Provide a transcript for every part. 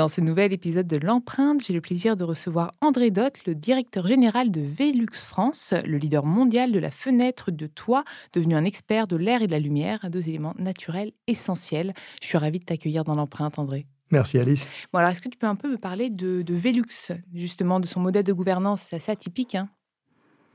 Dans ce nouvel épisode de L'Empreinte, j'ai le plaisir de recevoir André Dott, le directeur général de Velux France, le leader mondial de la fenêtre de toit, devenu un expert de l'air et de la lumière, deux éléments naturels essentiels. Je suis ravie de t'accueillir dans L'Empreinte, André. Merci Alice. Bon, alors est-ce que tu peux un peu me parler de, de Velux, justement, de son modèle de gouvernance C'est assez atypique, hein?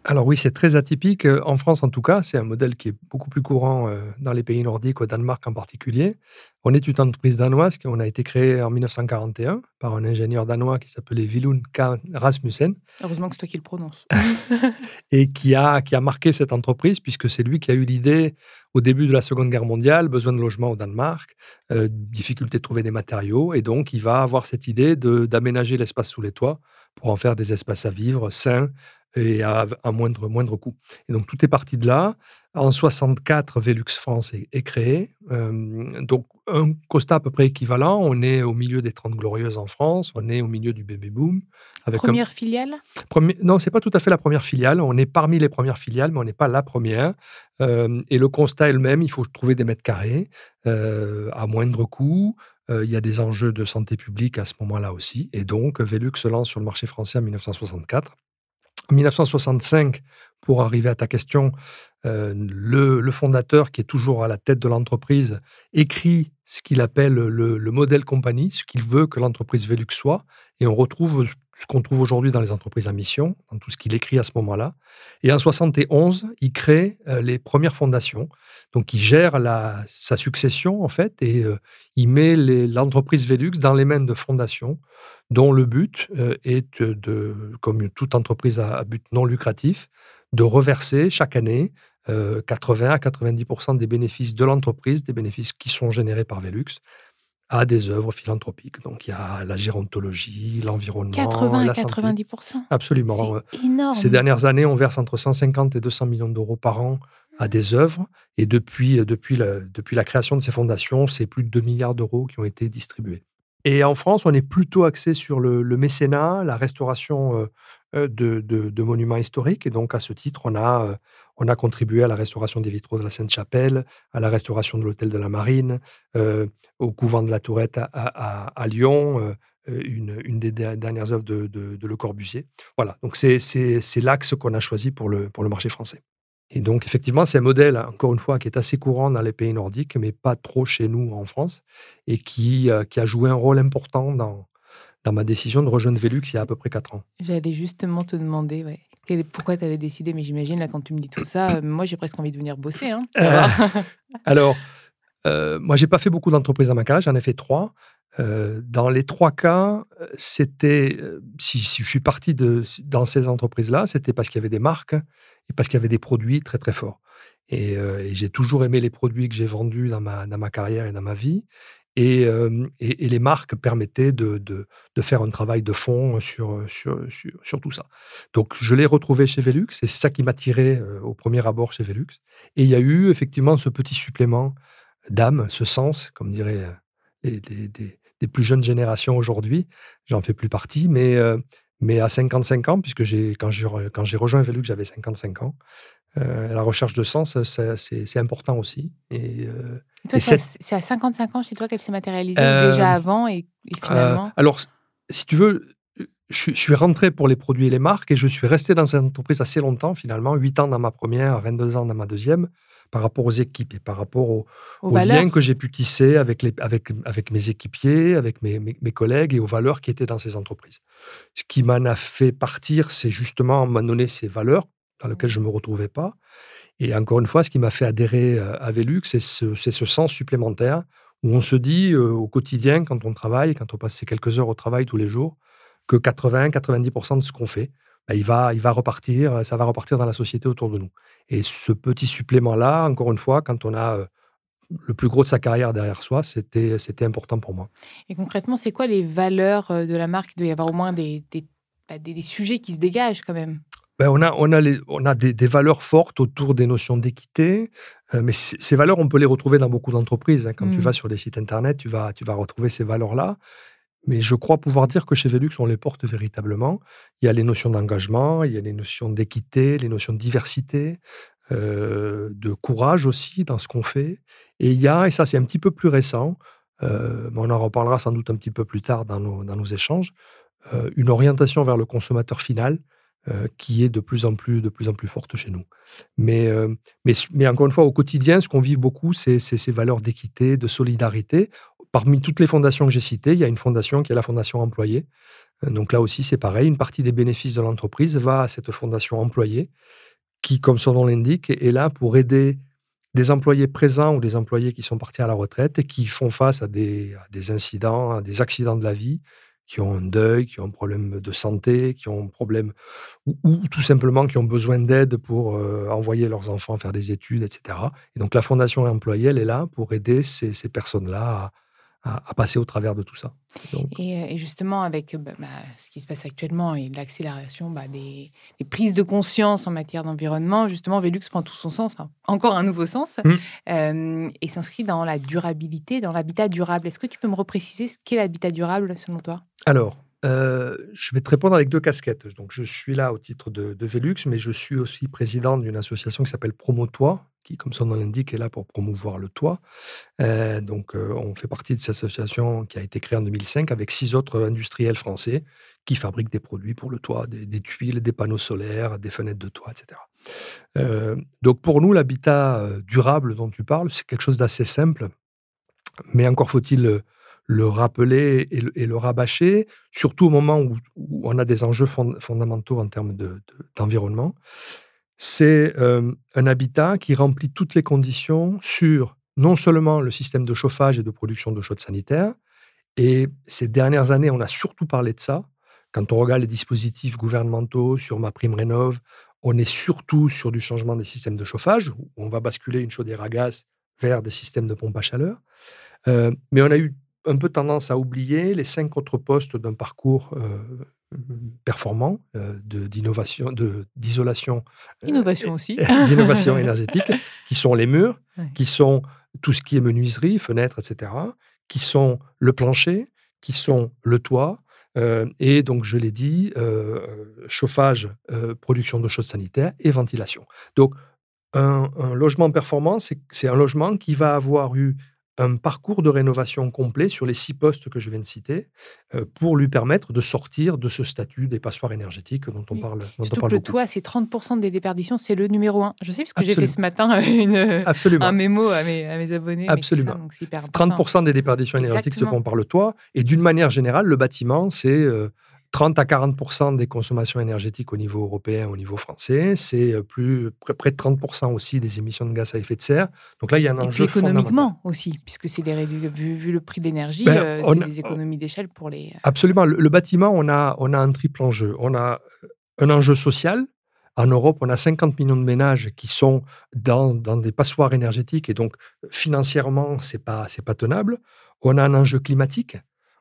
Alors oui, c'est très atypique. Euh, en France, en tout cas, c'est un modèle qui est beaucoup plus courant euh, dans les pays nordiques, au Danemark en particulier. On est une entreprise danoise qui a été créée en 1941 par un ingénieur danois qui s'appelait Willum K. Rasmussen. Heureusement que c'est toi qui le prononce. et qui a, qui a marqué cette entreprise, puisque c'est lui qui a eu l'idée, au début de la Seconde Guerre mondiale, besoin de logement au Danemark, euh, difficulté de trouver des matériaux, et donc il va avoir cette idée d'aménager l'espace sous les toits pour en faire des espaces à vivre sains, et à, moindre, moindre coût. Et donc tout est parti de là. En 64, Velux France est, créé. donc un constat à peu près équivalent. On est au milieu des 30 glorieuses en France. On est au milieu du bébé boom. Avec première filiale? Premier... Non, c'est pas tout à fait la première filiale. On est parmi les premières filiales, mais on n'est pas la première. et le constat est le même. Il faut trouver des mètres carrés à moindre coût. Il y a des enjeux de santé publique à ce moment-là aussi. Et donc, Velux se lance sur le marché français en 1964. En 1965, pour arriver à ta question, euh, le, fondateur, qui est toujours à la tête de l'entreprise, écrit ce qu'il appelle le, le modèle compagnie, ce qu'il veut que l'entreprise Velux soit, et on retrouve ce qu'on trouve aujourd'hui dans les entreprises à mission, dans tout ce qu'il écrit à ce moment-là. Et en 71, il crée euh, les premières fondations. Donc, il gère sa succession, en fait, et euh, il met l'entreprise Velux dans les mains de fondations, dont le but est, de, comme toute entreprise à but non lucratif, de reverser chaque année 80 euh, à 90 des bénéfices de l'entreprise, des bénéfices qui sont générés par Velux, à des œuvres philanthropiques. Donc il y a la gérontologie, l'environnement, 80 à 90 Absolument. C'est énorme. Ces dernières années, on verse entre 150 et 200 millions d'euros par an à des œuvres. Et depuis, depuis, la, depuis la création de ces fondations, c'est plus de 2 milliards d'euros qui ont été distribués. Et en France, on est plutôt axé sur le, mécénat, la restauration de, de, monuments historiques. Et donc, à ce titre, on a, on a contribué à la restauration des vitraux de la Sainte-Chapelle, à la restauration de l'hôtel de la Marine, au couvent de la Tourette à, Lyon, une, une, des dernières œuvres de, Le Corbusier. Voilà, donc c'est l'axe qu'on a choisi pour le, pour le marché français. Et donc, effectivement, c'est un modèle, encore une fois, qui est assez courant dans les pays nordiques, mais pas trop chez nous en France, et qui, euh, qui a joué un rôle important dans, dans ma décision de rejoindre Velux il y a à peu près 4 ans. J'allais justement te demander ouais, pourquoi tu avais décidé, mais j'imagine, là, quand tu me dis tout ça, euh, moi, j'ai presque envie de venir bosser. Hein. Euh, alors, moi, j'ai pas fait beaucoup d'entreprises dans ma carrière, j'en ai fait trois. dans les trois cas, c'était, si, si, je suis parti de, dans ces entreprises-là, c'était parce qu'il y avait des marques et parce qu'il y avait des produits très très forts. Et, j'ai toujours aimé les produits que j'ai vendus dans ma, dans ma carrière et dans ma vie. Et, les marques permettaient de, de, de, faire un travail de fond sur, sur, sur, tout ça. Donc, je l'ai retrouvé chez Velux et c'est ça qui m'a tiré au premier abord chez Velux. Et il y a eu effectivement ce petit supplément d'âme, ce sens, comme diraient les, des plus jeunes générations aujourd'hui. J'en fais plus partie, mais mais à 55 ans, puisque quand j'ai rejoint Velux, j'avais 55 ans, euh, la recherche de sens, c'est important aussi. Et, euh, c'est à 55 ans chez toi qu'elle s'est matérialisée déjà euh, avant et, finalement? Alors, si tu veux, je, je, suis rentré pour les produits et les marques et je suis resté dans cette entreprise assez longtemps finalement, 8 ans dans ma première, 22 ans dans ma deuxième par rapport aux équipes et par rapport aux, liens que j'ai pu tisser avec, les, avec, avec mes équipiers, avec mes, mes, collègues et aux valeurs qui étaient dans ces entreprises. Ce qui m'en a fait partir, c'est justement m'a donné ces valeurs dans lesquelles je ne me retrouvais pas. Et encore une fois, ce qui m'a fait adhérer euh, à Velux, c'est ce, ce, sens supplémentaire où on se dit euh, au quotidien, quand on travaille, quand on passe ces quelques heures au travail tous les jours, que 80-90% de ce qu'on fait, bah, il, va, il va repartir, ça va repartir dans la société autour de nous. Et ce petit supplément-là, encore une fois, quand on a le plus gros de sa carrière derrière soi, c'était important pour moi. Et concrètement, c'est quoi les valeurs de la marque? Il doit y avoir au moins des, des, bah, des, sujets qui se dégagent quand même. Ben on a, on a, les, on a des, des, valeurs fortes autour des notions d'équité, mais ces valeurs, on peut les retrouver dans beaucoup d'entreprises. Hein. Quand tu mmh. vas sur des sites internet, tu vas, tu vas retrouver ces valeurs-là. Mais je crois pouvoir dire que chez Velux, on les porte véritablement. Il y a les notions d'engagement, il y a les notions d'équité, les notions de diversité, euh, de courage aussi dans ce qu'on fait. Et il y a, et ça c'est un petit peu plus récent, euh, mais on en reparlera sans doute un petit peu plus tard dans nos, dans nos échanges, euh, une orientation vers le consommateur final qui est de plus en plus, de plus en plus forte chez nous. Mais, mais, mais encore une fois, au quotidien, ce qu'on vit beaucoup, c'est ces valeurs d'équité, de solidarité. Parmi toutes les fondations que j'ai citées, il y a une fondation qui est la fondation employée. Donc là aussi, c'est pareil, une partie des bénéfices de l'entreprise va à cette fondation employée qui, comme son nom l'indique, est là pour aider des employés présents ou des employés qui sont partis à la retraite et qui font face à des, incidents, à des accidents de la vie, qui ont un deuil, qui ont un problème de santé, qui ont un problème, ou, tout simplement qui ont besoin d'aide pour euh, envoyer leurs enfants faire des études, etc. Et donc la Fondation employée, elle est là pour aider ces, ces personnes-là à, à, passer au travers de tout ça. Euh, et, justement, avec bah, bah, ce qui se passe actuellement et l'accélération bah, des, prises de conscience en matière d'environnement, justement, Velux prend tout son sens, encore un nouveau sens, mmh. euh, et s'inscrit dans la durabilité, dans l'habitat durable. Est-ce que tu peux me repréciser ce qu'est l'habitat durable selon toi? Alors, euh, je vais te répondre avec deux casquettes. Donc, je suis là au titre de, de Velux, mais je suis aussi président d'une association qui s'appelle Promotois, qui, comme son nom l'indique, est là pour promouvoir le toit. Euh, donc, euh, on fait partie de cette association qui a été créée en 2005 avec six autres industriels français qui fabriquent des produits pour le toit, des, tuiles, des panneaux solaires, des fenêtres de toit, etc. Euh, donc, pour nous, l'habitat durable dont tu parles, c'est quelque chose d'assez simple, mais encore faut-il le, rappeler et le, rabâcher, surtout au moment où, on a des enjeux fondamentaux en termes d'environnement c'est un habitat qui remplit toutes les conditions sur non seulement le système de chauffage et de production d'eau chaude sanitaire, et ces dernières années, on a surtout parlé de ça. Quand on regarde les dispositifs gouvernementaux sur ma prime rénov, on est surtout sur du changement des systèmes de chauffage, où on va basculer une chaudière à gaz vers des systèmes de pompe à chaleur. mais on a eu un peu tendance à oublier les cinq autres postes d'un parcours performant euh, d'innovation, de, d'isolation. Euh, Innovation aussi. d'innovation énergétique, qui sont les murs, qui sont tout ce qui est menuiserie, fenêtres, etc., qui sont le plancher, qui sont le toit, euh, et donc, je l'ai dit, chauffage, production de choses sanitaires et ventilation. Donc, un, un logement performant, c'est un logement qui va avoir eu un parcours de rénovation complet sur les six postes que je viens de citer euh, pour lui permettre de sortir de ce statut des passoires énergétiques dont on parle. Dont Surtout que le toit, c'est 30% des déperditions, c'est le numéro un. Je sais parce que j'ai fait ce matin une, un mémo à mes, à mes abonnés. Absolument. 30% des déperditions énergétiques se font par le toit. Et d'une manière générale, le bâtiment, c'est euh, 30 à 40% des consommations énergétiques au niveau européen, au niveau français. C'est euh, plus près de 30% aussi des émissions de gaz à effet de serre. Donc là, il y a un enjeu. Et économiquement aussi, puisque c'est des vu, vu, le prix de l'énergie, ben, euh, c'est des économies d'échelle pour les. Euh, Absolument. Le, bâtiment, on a, on a un triple enjeu. On a un enjeu social. En Europe, on a 50 millions de ménages qui sont dans, dans des passoires énergétiques et donc financièrement, c'est pas c'est pas tenable. On a un enjeu climatique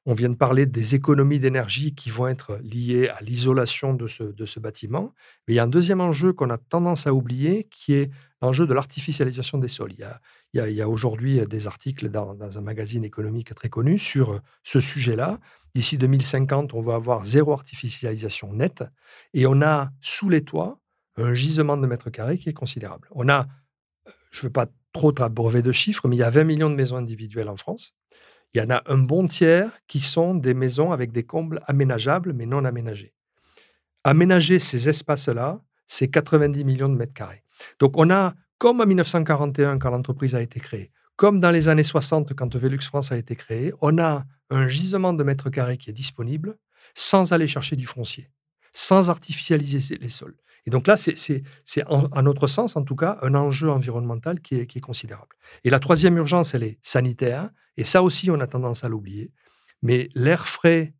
on vient de parler des économies d'énergie qui vont être liées à l'isolation de ce, bâtiment. Mais il y a un deuxième enjeu qu'on a tendance à oublier, qui est l'enjeu de l'artificialisation des sols. Il y a, aujourd'hui des articles dans, un magazine économique très connu sur ce sujet-là. D'ici 2050, on va avoir zéro artificialisation nette. Et on a sous les toits un gisement de mètres carrés qui est considérable. On a, je ne veux pas trop brevet de chiffres, mais il y a 20 millions de maisons individuelles en France. Il y en a un bon tiers qui sont des maisons avec des combles aménageables mais non aménagés. Aménager ces espaces-là, c'est 90 millions de mètres carrés. Donc on a, comme en 1941 quand l'entreprise a été créée, comme dans les années 60 quand Velux France a été créé, on a un gisement de mètres carrés qui est disponible sans aller chercher du foncier, sans artificialiser les sols. Et donc là, c'est, à notre sens, en tout cas, un enjeu environnemental qui est, considérable. Et la troisième urgence, elle est sanitaire. Et ça aussi, on a tendance à l'oublier. Mais l'air frais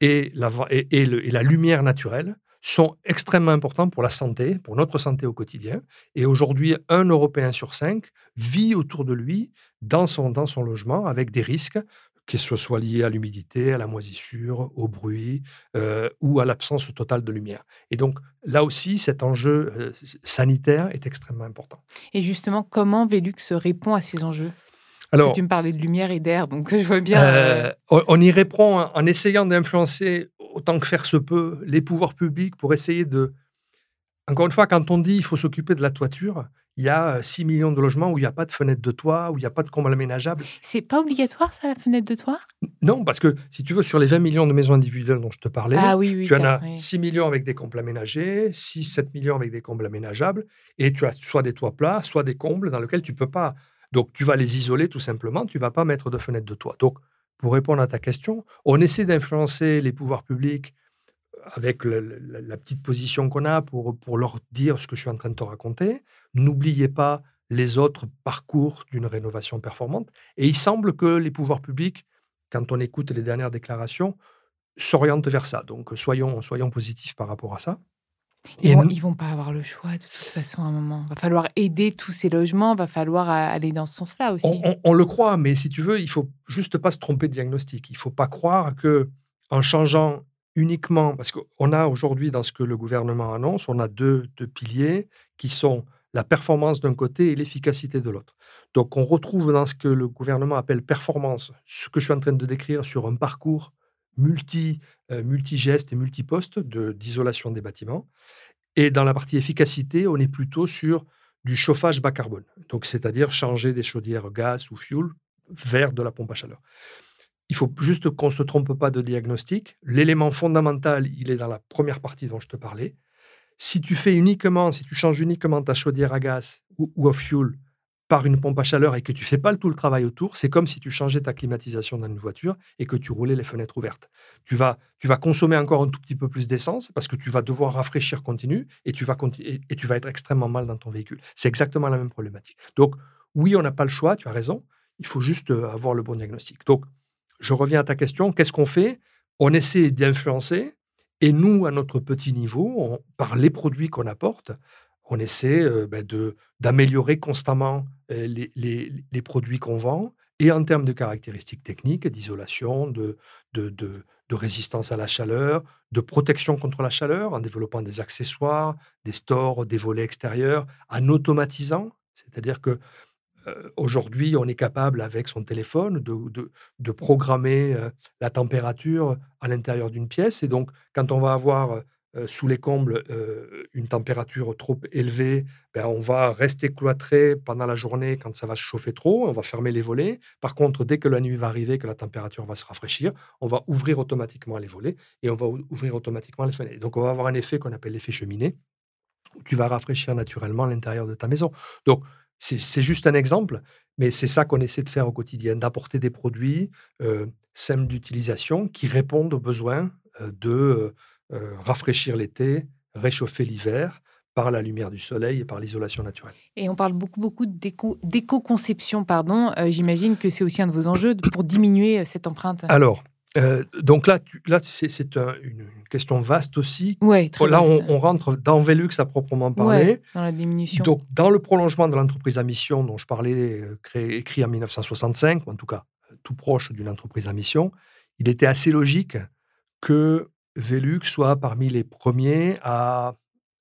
et la, lumière naturelle sont extrêmement importants pour la santé, pour notre santé au quotidien. Et aujourd'hui, un Européen sur cinq vit autour de lui, dans son, dans son logement, avec des risques, que ce soit liés à l'humidité, à la moisissure, au bruit euh, ou à l'absence totale de lumière. Et donc, là aussi, cet enjeu euh, sanitaire est extrêmement important. Et justement, comment Velux répond à ces enjeux? Alors, tu me parlais de lumière et d'air, donc je vois bien. Euh, on y répond en essayant d'influencer autant que faire se peut les pouvoirs publics pour essayer de. Encore une fois, quand on dit il faut s'occuper de la toiture, il y a 6 millions de logements où il n'y a pas de fenêtre de toit, où il n'y a pas de comble aménageable. C'est pas obligatoire, ça, la fenêtre de toit? Non, parce que si tu veux, sur les 20 millions de maisons individuelles dont je te parlais, ah tu en as 6 millions avec des combles aménagés, 6, 7 millions avec des combles aménageables, et tu as soit des toits plats, soit des combles dans lesquels tu ne peux pas. Donc, tu vas les isoler tout simplement, tu vas pas mettre de fenêtre de toit. Donc, pour répondre à ta question, on essaie d'influencer les pouvoirs publics avec la petite position qu'on a pour, pour leur dire ce que je suis en train de te raconter. N'oubliez pas les autres parcours d'une rénovation performante. Et il semble que les pouvoirs publics, quand on écoute les dernières déclarations, s'orientent vers ça. Donc soyons, soyons positifs par rapport à ça. Ils ne vont, pas avoir le choix de toute façon à un moment. Va falloir aider tous ces logements, va falloir aller dans ce sens-là aussi. On, le croit, mais si tu veux, il faut juste pas se tromper de diagnostic. Il faut pas croire que en changeant uniquement, parce qu'on a aujourd'hui dans ce que le gouvernement annonce, on a deux, deux piliers qui sont la performance d'un côté et l'efficacité de l'autre. Donc on retrouve dans ce que le gouvernement appelle performance, ce que je suis en train de décrire sur un parcours multi, euh, multi-gestes et multi-postes d'isolation des bâtiments. Et dans la partie efficacité, on est plutôt sur du chauffage bas carbone, donc c'est-à-dire changer des chaudières gaz ou fuel vers de la pompe à chaleur. Il faut juste qu'on ne se trompe pas de diagnostic. L'élément fondamental, il est dans la première partie dont je te parlais. Si tu fais uniquement, si tu changes uniquement ta chaudière à gaz ou, ou au fuel par une pompe à chaleur et que tu fais pas tout le travail autour, c'est comme si tu changeais ta climatisation dans une voiture et que tu roulais les fenêtres ouvertes. Tu vas, tu vas consommer encore un tout petit peu plus d'essence parce que tu vas devoir rafraîchir continu et tu vas, et, tu vas être extrêmement mal dans ton véhicule. C'est exactement la même problématique. Donc, oui, on n'a pas le choix, tu as raison. Il faut juste euh, avoir le bon diagnostic. Donc, je reviens à ta question. Qu'est-ce qu'on fait? On essaie d'influencer et nous, à notre petit niveau, par les produits qu'on apporte, on essaie euh, ben, d'améliorer constamment euh, les, produits qu'on vend, et en termes de caractéristiques techniques, d'isolation, de, de, résistance à la chaleur, de protection contre la chaleur, en développant des accessoires, des stores, des volets extérieurs, en automatisant, c'est-à-dire que euh, aujourd'hui, on est capable, avec son téléphone, de, de programmer la température à l'intérieur d'une pièce. Et donc, quand on va avoir sous les combles une température trop élevée, ben, on va rester cloîtré pendant la journée quand ça va se chauffer trop, on va fermer les volets. Par contre, dès que la nuit va arriver, que la température va se rafraîchir, on va ouvrir automatiquement les volets et on va ouvrir automatiquement les fenêtres. Donc, on va avoir un effet qu'on appelle l'effet cheminée, où tu vas rafraîchir naturellement l'intérieur de ta maison. Donc, c'est juste un exemple, mais c'est ça qu'on essaie de faire au quotidien, d'apporter des produits euh, simples d'utilisation qui répondent aux besoins de euh, rafraîchir l'été, réchauffer l'hiver par la lumière du soleil et par l'isolation naturelle. Et on parle beaucoup, beaucoup d'éco-conception, pardon. Euh, j'imagine que c'est aussi un de vos enjeux pour diminuer euh, cette empreinte. Alors, donc là, là c'est une, question vaste aussi. Ouais, très là, on, rentre dans Velux à proprement parler. dans la diminution. Donc, dans le prolongement de l'entreprise à mission dont je parlais, créé, écrit en 1965, ou en tout cas tout proche d'une entreprise à mission, il était assez logique que Velux soit parmi les premiers à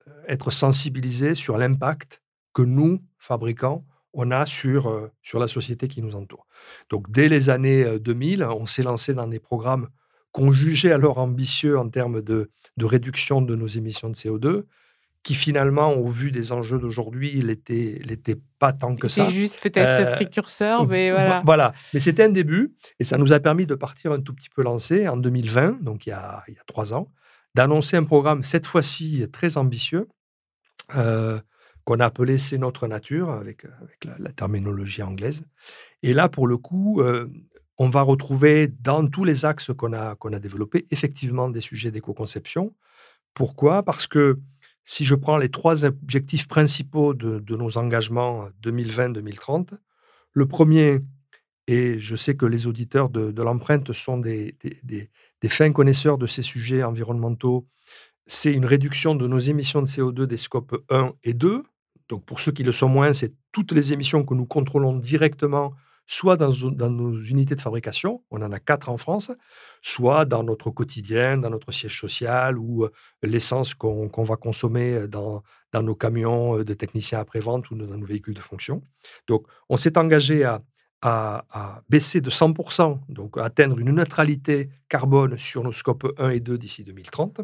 euh, être sensibilisés sur l'impact que nous, fabricants, on a sur, euh, sur la société qui nous entoure. Donc dès les années 2000, euh, on s'est lancé dans des programmes qu'on jugeait alors ambitieux en termes de, de réduction de nos émissions de CO2, qui finalement, au vu des enjeux d'aujourd'hui, il n'était pas tant que ça. C'est juste peut-être précurseur, mais voilà. Voilà, mais c'était un début, et ça nous a permis de partir un tout petit peu lancé en 2020, donc il y a, il y a trois ans, d'annoncer un programme, cette fois-ci très ambitieux, euh, qu'on a appelé C'est notre nature, avec, avec la, terminologie anglaise. Et là, pour le coup, euh, on va retrouver dans tous les axes qu'on a, qu'on a développés, effectivement, des sujets d'éco-conception. Pourquoi? Parce que si je prends les trois objectifs principaux de, nos engagements 2020-2030, le premier, et je sais que les auditeurs de, l'empreinte sont des, fins connaisseurs de ces sujets environnementaux, c'est une réduction de nos émissions de CO2 des scopes 1 et 2. Donc, pour ceux qui le sont moins, c'est toutes les émissions que nous contrôlons directement, soit dans, nos unités de fabrication, on en a quatre en France, soit dans notre quotidien, dans notre siège social ou euh, l'essence qu'on va consommer dans, dans nos camions euh, de techniciens après-vente ou dans nos véhicules de fonction. Donc, on s'est engagé à, à, baisser de 100%, donc à atteindre une neutralité carbone sur nos scopes 1 et 2 d'ici 2030.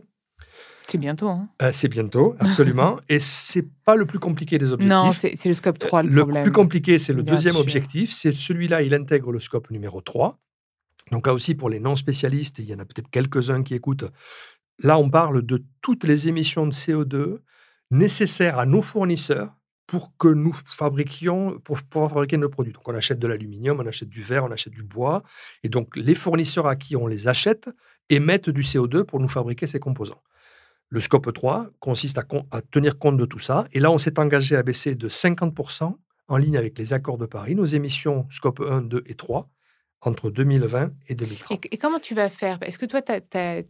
C'est bientôt. Hein. Euh, c'est bientôt, absolument. et c'est pas le plus compliqué des objectifs. Non, c'est le scope 3 le, le plus compliqué, c'est le deuxième objectif. C'est celui-là, il intègre le scope numéro 3. Donc là aussi, pour les non-spécialistes, il y en a peut-être quelques-uns qui écoutent. Là, on parle de toutes les émissions de CO2 nécessaires à nos fournisseurs pour que nous fabriquions, pour pouvoir fabriquer nos produits. Donc, on achète de l'aluminium, on achète du verre, on achète du bois. Et donc, les fournisseurs à qui on les achète émettent du CO2 pour nous fabriquer ces composants. Le scope 3 consiste à, tenir compte de tout ça. Et là, on s'est engagé à baisser de 50% en ligne avec les accords de Paris nos émissions scope 1, 2 et 3 entre 2020 et 2030. Et, comment tu vas faire? Est-ce que toi,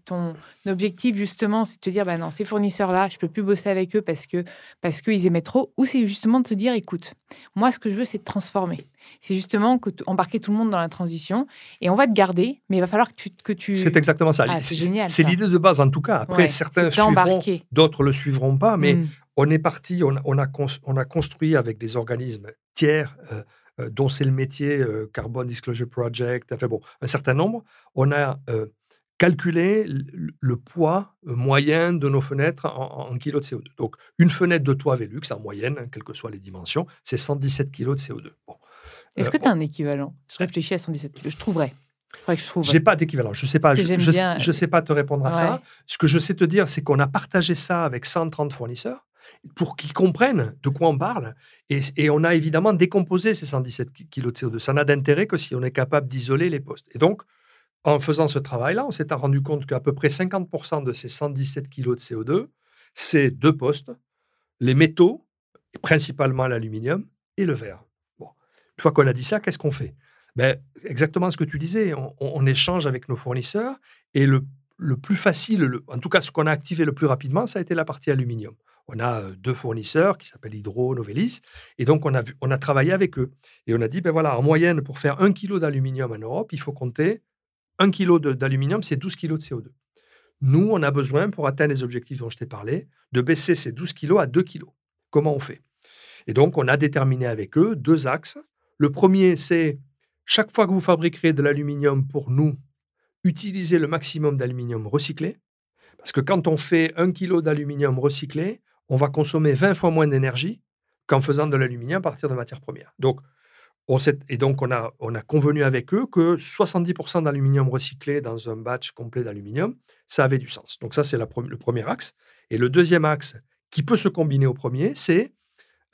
ton objectif, justement, c'est de te dire, bah non, ces fournisseurs-là, je ne peux plus bosser avec eux parce que parce qu'ils émettent trop Ou c'est justement de te dire, écoute, moi, ce que je veux, c'est transformer. C'est justement que embarquer tout le monde dans la transition et on va te garder, mais il va falloir que tu... Que tu... C'est exactement ça. Ah, c'est génial. C'est l'idée de base, en tout cas. Après, certains suivront, d'autres le suivront pas, mais mmh. on est parti, on, on, a, on a construit avec des organismes tiers... Euh, dont c'est le métier euh, Carbon Disclosure Project, enfin bon, un certain nombre, on a euh, calculé le poids moyen de nos fenêtres en, kilos de CO2. Donc, une fenêtre de toit Velux, en moyenne, hein, quelles que soient les dimensions, c'est 117 kilos de CO2. Est-ce que tu as un équivalent? Je réfléchis à 117 kilos. Je trouverais. Je n'ai pas d'équivalent. Je ne sais pas. Je, sais pas te répondre à ça. Ce que je sais te dire, c'est qu'on a partagé ça avec 130 fournisseurs pour qu'ils comprennent de quoi on parle. Et, on a évidemment décomposé ces 117 kg de CO2. Ça n'a d'intérêt que si on est capable d'isoler les postes. Et donc, en faisant ce travail-là, on s'est rendu compte qu'à peu près 50% de ces 117 kg de CO2, c'est deux postes, les métaux, principalement l'aluminium, et le verre. Une fois qu'on a dit ça, qu'est-ce qu'on fait? Ben, Exactement ce que tu disais, on, échange avec nos fournisseurs, et le plus facile, en tout cas ce qu'on a activé le plus rapidement, ça a été la partie aluminium on a deux fournisseurs qui s'appellent Hydro, Novelis, et donc on a, travaillé avec eux. Et on a dit, ben voilà, en moyenne, pour faire un kilo d'aluminium en Europe, il faut compter un kilo d'aluminium, c'est 12 kilos de CO2. Nous, on a besoin, pour atteindre les objectifs dont je t'ai parlé, de baisser ces 12 kilos à 2 kilos. Comment on fait? Et donc, on a déterminé avec eux deux axes. Le premier, c'est chaque fois que vous fabriquerez de l'aluminium pour nous, utilisez le maximum d'aluminium recyclé. Parce que quand on fait un kilo d'aluminium recyclé, on va consommer 20 fois moins d'énergie qu'en faisant de l'aluminium à partir de matières premières. Donc, on et donc, on a, on a convenu avec eux que 70% d'aluminium recyclé dans un batch complet d'aluminium, ça avait du sens. Donc, ça, c'est le premier axe. Et le deuxième axe, qui peut se combiner au premier, c'est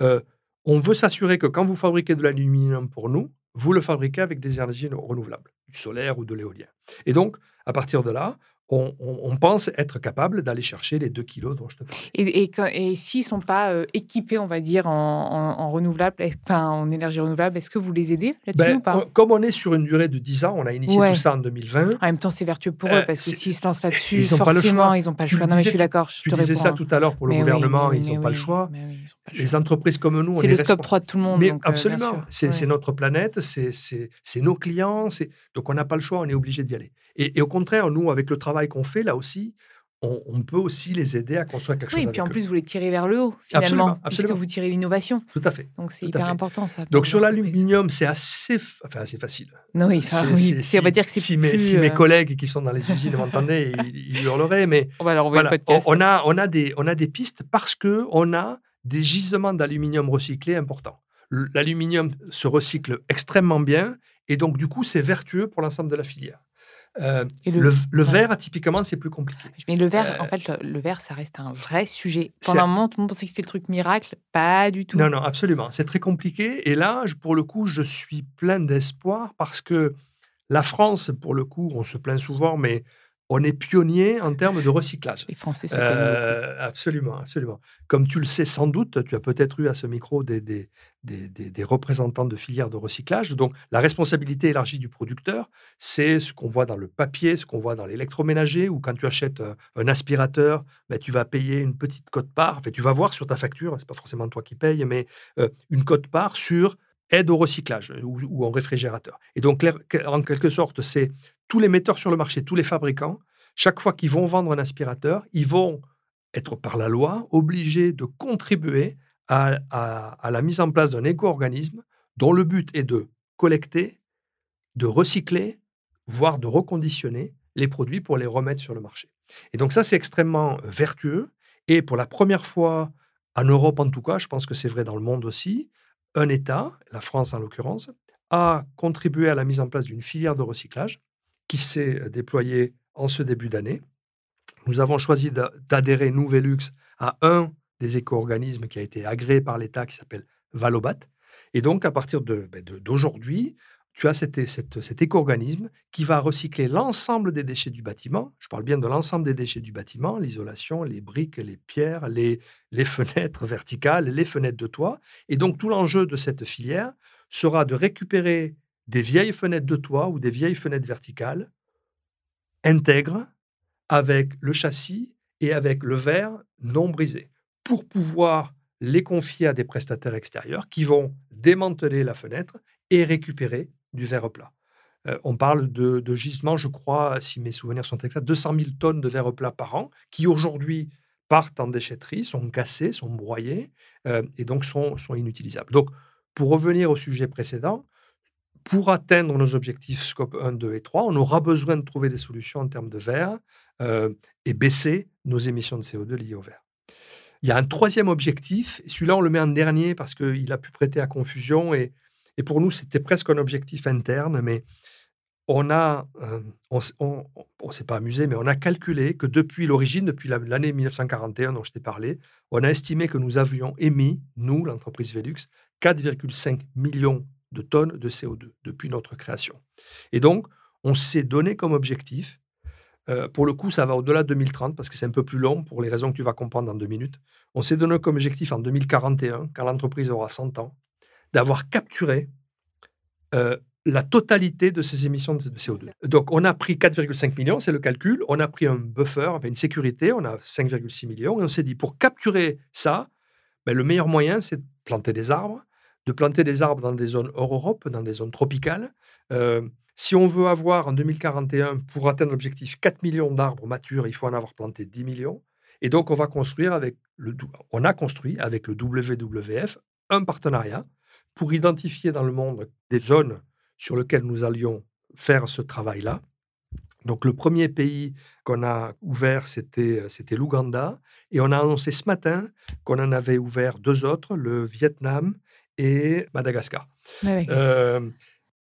euh, on veut s'assurer que quand vous fabriquez de l'aluminium pour nous, vous le fabriquez avec des énergies renouvelables, du solaire ou de l'éolien. Et donc, à partir de là, on, pense être capable d'aller chercher les 2 kilos dont je te parlais. Et, et, s'ils ne sont pas euh, équipés, on va dire, en, renouvelable, enfin, en énergie renouvelable, est-ce que vous les aidez là-dessus ben, ou pas Comme on est sur une durée de 10 ans, on a initié tout ça en 2020. En même temps, c'est vertueux pour eux, euh, parce que s'ils se lancent là-dessus, forcément, ils n'ont pas le choix. Non, mais je suis d'accord. Tu disais ça tout à l'heure pour le gouvernement, ils n'ont pas, le choix. Les entreprises comme nous, c'est le scope 3 de tout le monde. Mais euh, absolument, c'est notre planète, c'est nos clients, donc on n'a pas le choix, on est obligé d'y aller. Et, au contraire, nous, avec le travail qu'on fait, là aussi, on, peut aussi les aider à construire quelque chose. Oui, et puis en plus, vous les tirez vers le haut, finalement, puisque vous tirez l'innovation. Tout à fait. Donc c'est hyper important, ça. Donc sur l'aluminium, c'est assez, enfin, assez facile. Non, oui, oui. on va dire que c'est si, mes, si mes euh, collègues qui sont dans les usines m'entendaient, ils, hurleraient. Mais on, va leur voilà, on, a, on, a des, on a des pistes parce qu'on a des gisements d'aluminium recyclé importants. L'aluminium se recycle extrêmement bien et donc, du coup, c'est vertueux pour l'ensemble de la filière. Euh, le, verre, typiquement, c'est plus compliqué. Mais le verre, en euh, fait, le, verre, ça reste un vrai sujet. Pendant un moment, tout le monde pensait que c'était le truc miracle. Pas du tout. Non, non, absolument. C'est très compliqué. Et là, pour le coup, je suis plein d'espoir parce que la France, pour le coup, on se plaint souvent, mais on est pionnier en termes de recyclage. Les Français se euh, Absolument, absolument. Comme tu le sais sans doute, tu as peut-être eu à ce micro des, des, des, représentants de filières de recyclage. Donc, la responsabilité élargie du producteur, c'est ce qu'on voit dans le papier, ce qu'on voit dans l'électroménager, ou quand tu achètes euh, un aspirateur, ben, tu vas payer une petite cote-part. Enfin, tu vas voir sur ta facture, c'est pas forcément toi qui payes, mais euh, une cote-part sur aide au recyclage ou, ou en réfrigérateur. Et donc, en quelque sorte, c'est tous les metteurs sur le marché, tous les fabricants, chaque fois qu'ils vont vendre un aspirateur, ils vont être par la loi obligés de contribuer à, la mise en place d'un éco-organisme dont le but est de collecter, de recycler, voire de reconditionner les produits pour les remettre sur le marché. Et donc ça, c'est extrêmement vertueux. Et pour la première fois, en Europe en tout cas, je pense que c'est vrai dans le monde aussi, un État, la France en l'occurrence, a contribué à la mise en place d'une filière de recyclage qui s'est déployée en ce début d'année. Nous avons choisi d'adhérer, nous, Velux, à un des éco-organismes qui a été agréé par l'État qui s'appelle Valobat. Et donc, à partir ben, d'aujourd'hui, tu as cet, éco-organisme qui va recycler l'ensemble des déchets du bâtiment. Je parle bien de l'ensemble des déchets du bâtiment, l'isolation, les briques, les pierres, les, les fenêtres verticales, les fenêtres de toit. Et donc, tout l'enjeu de cette filière sera de récupérer des vieilles fenêtres de toit ou des vieilles fenêtres verticales intègres avec le châssis et avec le verre non brisé pour pouvoir les confier à des prestataires extérieurs qui vont démanteler la fenêtre et récupérer du verre plat. Euh, on parle de, gisements, je crois, si mes souvenirs sont exacts, 200 000 tonnes de verre plat par an qui aujourd'hui partent en déchetterie, sont cassés, sont broyés euh, et donc sont, sont inutilisables. Donc, pour revenir au sujet précédent, pour atteindre nos objectifs scope 1, 2 et 3, on aura besoin de trouver des solutions en termes de verre euh, et baisser nos émissions de CO2 liées au verre. Il y a un troisième objectif, celui-là on le met en dernier parce qu'il a pu prêter à confusion et, et pour nous c'était presque un objectif interne, mais on a, euh, on, s'est pas amusé, mais on a calculé que depuis l'origine, depuis l'année 1941 dont je t'ai parlé, on a estimé que nous avions émis, nous, l'entreprise Velux, 4,5 millions de tonnes de CO2 depuis notre création. Et donc, on s'est donné comme objectif, euh, pour le coup, ça va au-delà de 2030 parce que c'est un peu plus long pour les raisons que tu vas comprendre dans deux minutes. On s'est donné comme objectif en 2041, quand l'entreprise aura 100 ans, d'avoir capturé euh, la totalité de ces émissions de CO2. Donc, on a pris 4,5 millions, c'est le calcul. On a pris un buffer, une sécurité, on a 5,6 millions. Et on s'est dit, pour capturer ça, ben, le meilleur moyen, c'est de planter des arbres de planter des arbres dans des zones hors Europe, dans des zones tropicales. Euh, si on veut avoir en 2041, pour atteindre l'objectif 4 millions d'arbres matures, il faut en avoir planté 10 millions. Et donc, on va construire avec le, on a construit avec le WWF un partenariat pour identifier dans le monde des zones sur lesquelles nous allions faire ce travail-là. Donc, le premier pays qu'on a ouvert, c'était, c'était l'Ouganda. Et on a annoncé ce matin qu'on en avait ouvert deux autres, le Vietnam et Madagascar. Euh,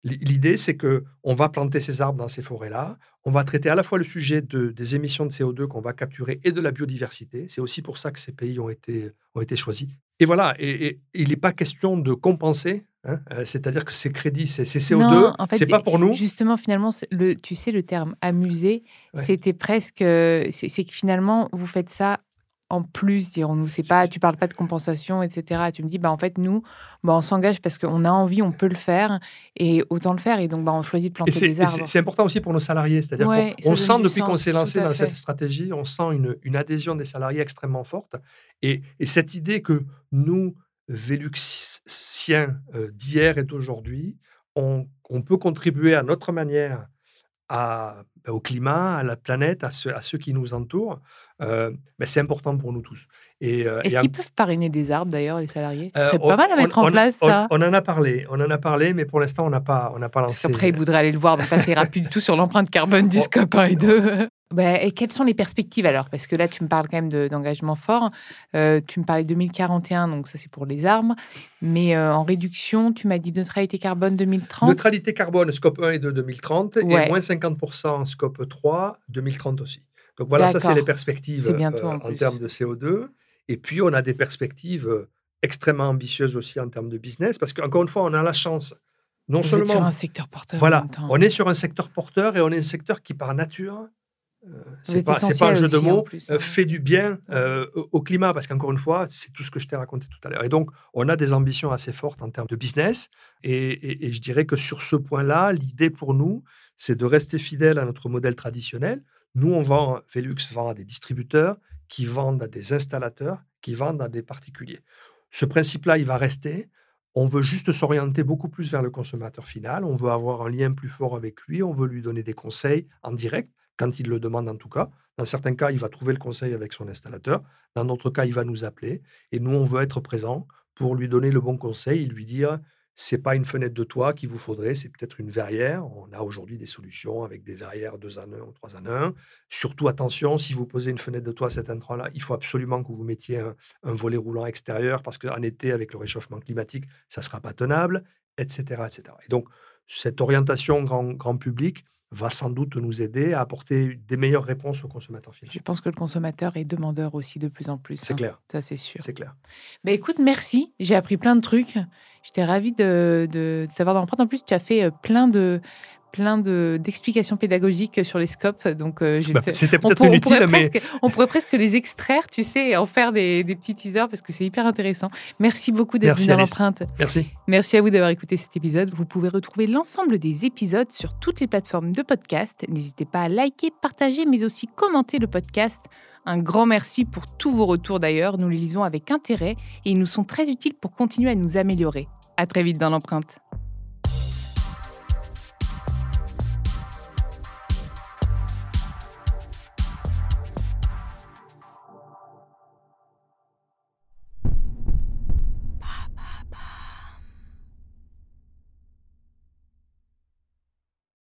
l'idée, c'est que on va planter ces arbres dans ces forêts-là. On va traiter à la fois le sujet de, des émissions de CO2 qu'on va capturer et de la biodiversité. C'est aussi pour ça que ces pays ont été, ont été choisis. Et voilà, et, il n'est pas question de compenser, hein, euh, c'est-à-dire que ces crédits, ces, CO2, en fait, c'est pas pour nous. Justement, finalement, le, tu sais, le terme amuser, c'était presque. C'est que finalement, vous faites ça en plus, dirons-nous. C'est pas, tu parles pas de compensation, etc. Tu me dis, bah en fait, nous, bah, on s'engage parce qu'on a envie, on peut le faire, et autant le faire. Et donc, bah, on choisit de planter des arbres. C'est important aussi pour nos salariés, c'est-à-dire qu'on sent depuis qu'on s'est lancé dans cette stratégie, on sent une, une, adhésion des salariés extrêmement forte. Et, et cette idée que nous, Véluxiens euh, d'hier et d'aujourd'hui, on, on, peut contribuer à notre manière à, bah, au climat, à la planète, à, à ceux qui nous entourent, euh, bah, c'est important pour nous tous. Euh, Est-ce qu'ils peuvent parrainer des arbres d'ailleurs, les salariés? Ce serait euh, pas mal à mettre en place, ça. On, en a parlé, on en a parlé, mais pour l'instant, on n'a pas, on n'a pas lancé. Après, ils voudraient aller le voir, donc ça ira plus du tout sur l'empreinte carbone du scope 1 et 2. Bah, et quelles sont les perspectives alors? Parce que là, tu me parles quand même d'engagement fort. Euh, tu me parlais 2041, donc ça c'est pour les armes. Mais euh, en réduction, tu m'as dit neutralité carbone 2030 Neutralité carbone, scope 1 et 2 2030, et moins 50% scope 3 2030 aussi. Donc voilà, ça c'est les perspectives euh, en, en termes de CO2. Et puis on a des perspectives extrêmement ambitieuses aussi en termes de business, parce qu'encore une fois, on a la chance non Vous seulement. Êtes sur un secteur porteur. Voilà, on est sur un secteur porteur et on est un secteur qui, par nature, c'est pas, pas un jeu de mots, hein. fait du bien au climat, parce qu'encore une fois, c'est tout ce que je t'ai raconté tout à l'heure. Et donc, on a des ambitions assez fortes en termes de business, et, et je dirais que sur ce point-là, l'idée pour nous, c'est de rester fidèle à notre modèle traditionnel. Nous, on vend, Velux vend à des distributeurs qui vendent à des installateurs, qui vendent à des particuliers. Ce principe-là, il va rester. On veut juste s'orienter beaucoup plus vers le consommateur final. On veut avoir un lien plus fort avec lui. On veut lui donner des conseils en direct, quand il le demande en tout cas. Dans certains cas, il va trouver le conseil avec son installateur. Dans d'autres cas, il va nous appeler. Et nous, on veut être présent pour lui donner le bon conseil et lui dire c'est pas une fenêtre de toit qu'il vous faudrait, c'est peut-être une verrière. On a aujourd'hui des solutions avec des verrières 2 en 1 ou 3 en 1. Surtout, attention, si vous posez une fenêtre de toit à cet endroit-là, il faut absolument que vous mettiez un, volet roulant extérieur parce qu'en été, avec le réchauffement climatique, ça ne sera pas tenable, etc., etc. Et donc, cette orientation grand, grand public, va sans doute nous aider à apporter des meilleures réponses aux consommateurs finaux. Je pense que le consommateur est demandeur aussi de plus en plus. C'est hein. clair. Ça, c'est sûr. C'est clair. Bah, écoute, merci. J'ai appris plein de trucs. J'étais ravie de, de, t'avoir dans le En plus, tu as fait euh, plein de plein d'explications pédagogiques sur les scopes. Donc, euh, bah, c'était peut-être inutile, mais on pourrait presque les extraire, tu sais, et en faire des, petits teasers parce que c'est hyper intéressant. Merci beaucoup d'être venu dans l'empreinte. Merci. Merci à vous d'avoir écouté cet épisode. Vous pouvez retrouver l'ensemble des épisodes sur toutes les plateformes de podcast. N'hésitez pas à liker, partager, mais aussi commenter le podcast. Un grand merci pour tous vos retours d'ailleurs. Nous les lisons avec intérêt et ils nous sont très utiles pour continuer à nous améliorer. À très vite dans l'empreinte.